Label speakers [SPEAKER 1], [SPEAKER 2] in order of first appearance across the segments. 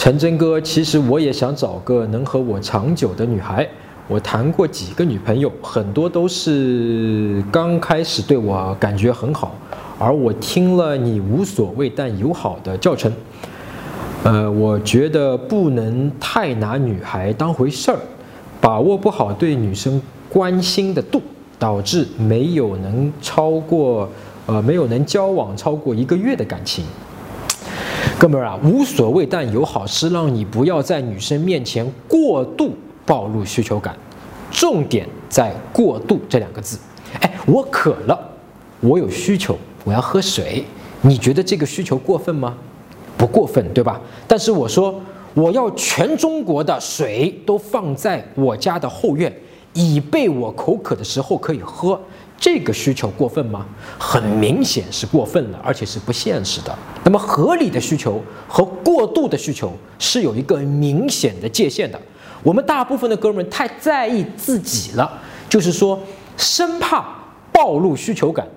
[SPEAKER 1] 陈真哥，其实我也想找个能和我长久的女孩。我谈过几个女朋友，很多都是刚开始对我感觉很好，而我听了你无所谓但友好的教程，呃，我觉得不能太拿女孩当回事儿，把握不好对女生关心的度，导致没有能超过，呃，没有能交往超过一个月的感情。哥们儿啊，无所谓但友好是让你不要在女生面前过度。暴露需求感，重点在“过度”这两个字。哎，我渴了，我有需求，我要喝水。你觉得这个需求过分吗？不过分，对吧？但是我说我要全中国的水都放在我家的后院，以备我口渴的时候可以喝。这个需求过分吗？很明显是过分了，而且是不现实的。那么合理的需求和过度的需求是有一个明显的界限的。我们大部分的哥们太在意自己了，就是说，生怕暴露需求感，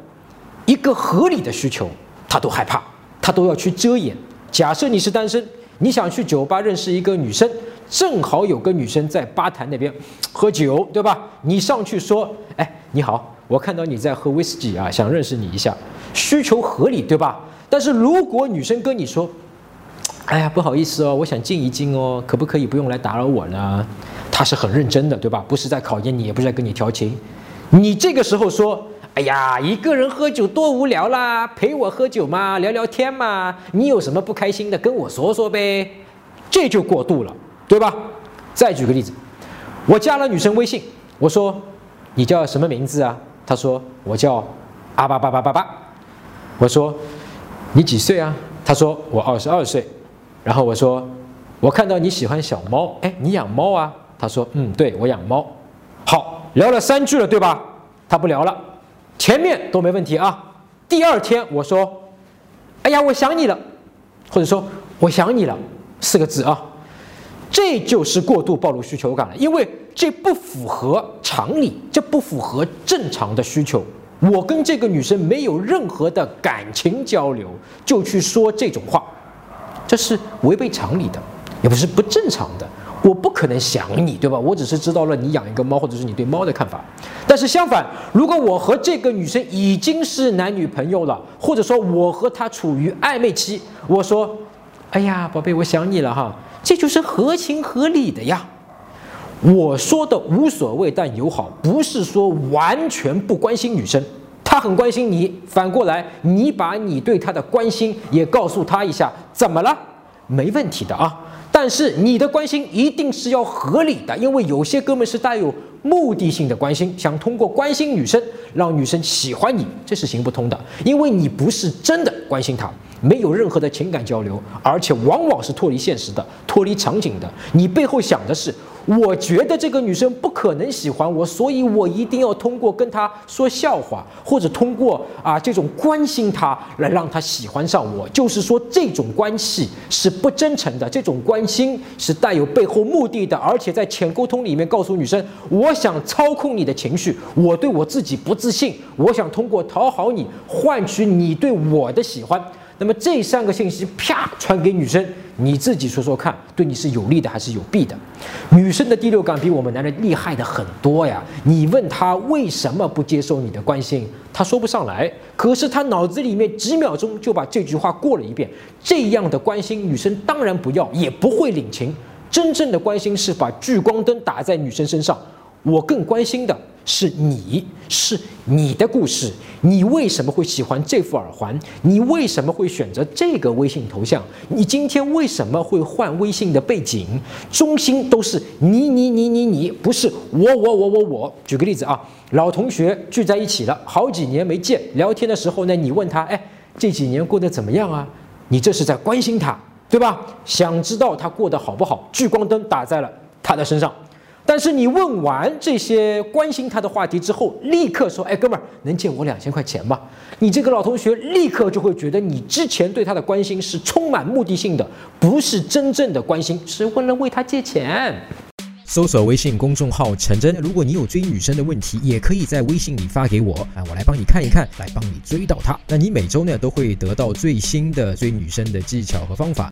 [SPEAKER 1] 一个合理的需求他都害怕，他都要去遮掩。假设你是单身，你想去酒吧认识一个女生，正好有个女生在吧台那边喝酒，对吧？你上去说：“哎，你好，我看到你在喝威士忌啊，想认识你一下。”需求合理，对吧？但是如果女生跟你说，哎呀，不好意思哦，我想静一静哦，可不可以不用来打扰我呢？她是很认真的，对吧？不是在考验你，也不是在跟你调情。你这个时候说，哎呀，一个人喝酒多无聊啦，陪我喝酒嘛，聊聊天嘛。你有什么不开心的，跟我说说呗。这就过度了，对吧？再举个例子，我加了女生微信，我说你叫什么名字啊？他说我叫阿八八八八八。我说你几岁啊？他说我二十二岁。然后我说，我看到你喜欢小猫，哎，你养猫啊？他说，嗯，对我养猫。好，聊了三句了，对吧？他不聊了，前面都没问题啊。第二天我说，哎呀，我想你了，或者说我想你了，四个字啊，这就是过度暴露需求感了，因为这不符合常理，这不符合正常的需求。我跟这个女生没有任何的感情交流，就去说这种话。这是违背常理的，也不是不正常的。我不可能想你，对吧？我只是知道了你养一个猫，或者是你对猫的看法。但是相反，如果我和这个女生已经是男女朋友了，或者说我和她处于暧昧期，我说：“哎呀，宝贝，我想你了哈。”这就是合情合理的呀。我说的无所谓但友好，不是说完全不关心女生。他很关心你，反过来，你把你对他的关心也告诉他一下，怎么了？没问题的啊。但是你的关心一定是要合理的，因为有些哥们是带有目的性的关心，想通过关心女生让女生喜欢你，这是行不通的，因为你不是真的关心她，没有任何的情感交流，而且往往是脱离现实的、脱离场景的。你背后想的是。我觉得这个女生不可能喜欢我，所以我一定要通过跟她说笑话，或者通过啊这种关心她来让她喜欢上我。就是说，这种关系是不真诚的，这种关心是带有背后目的的，而且在浅沟通里面告诉女生，我想操控你的情绪，我对我自己不自信，我想通过讨好你换取你对我的喜欢。那么这三个信息啪传给女生，你自己说说看，对你是有利的还是有弊的？女生的第六感比我们男人厉害的很多呀。你问她为什么不接受你的关心，她说不上来。可是她脑子里面几秒钟就把这句话过了一遍。这样的关心，女生当然不要，也不会领情。真正的关心是把聚光灯打在女生身上。我更关心的。是你是你的故事，你为什么会喜欢这副耳环？你为什么会选择这个微信头像？你今天为什么会换微信的背景？中心都是你你你你你，不是我我我我我。举个例子啊，老同学聚在一起了，好几年没见，聊天的时候呢，你问他，哎，这几年过得怎么样啊？你这是在关心他，对吧？想知道他过得好不好？聚光灯打在了他的身上。但是你问完这些关心他的话题之后，立刻说：“哎，哥们儿，能借我两千块钱吗？”你这个老同学立刻就会觉得你之前对他的关心是充满目的性的，不是真正的关心，是为了为他借钱。
[SPEAKER 2] 搜索微信公众号“陈真”，如果你有追女生的问题，也可以在微信里发给我，啊，我来帮你看一看，来帮你追到她。那你每周呢都会得到最新的追女生的技巧和方法。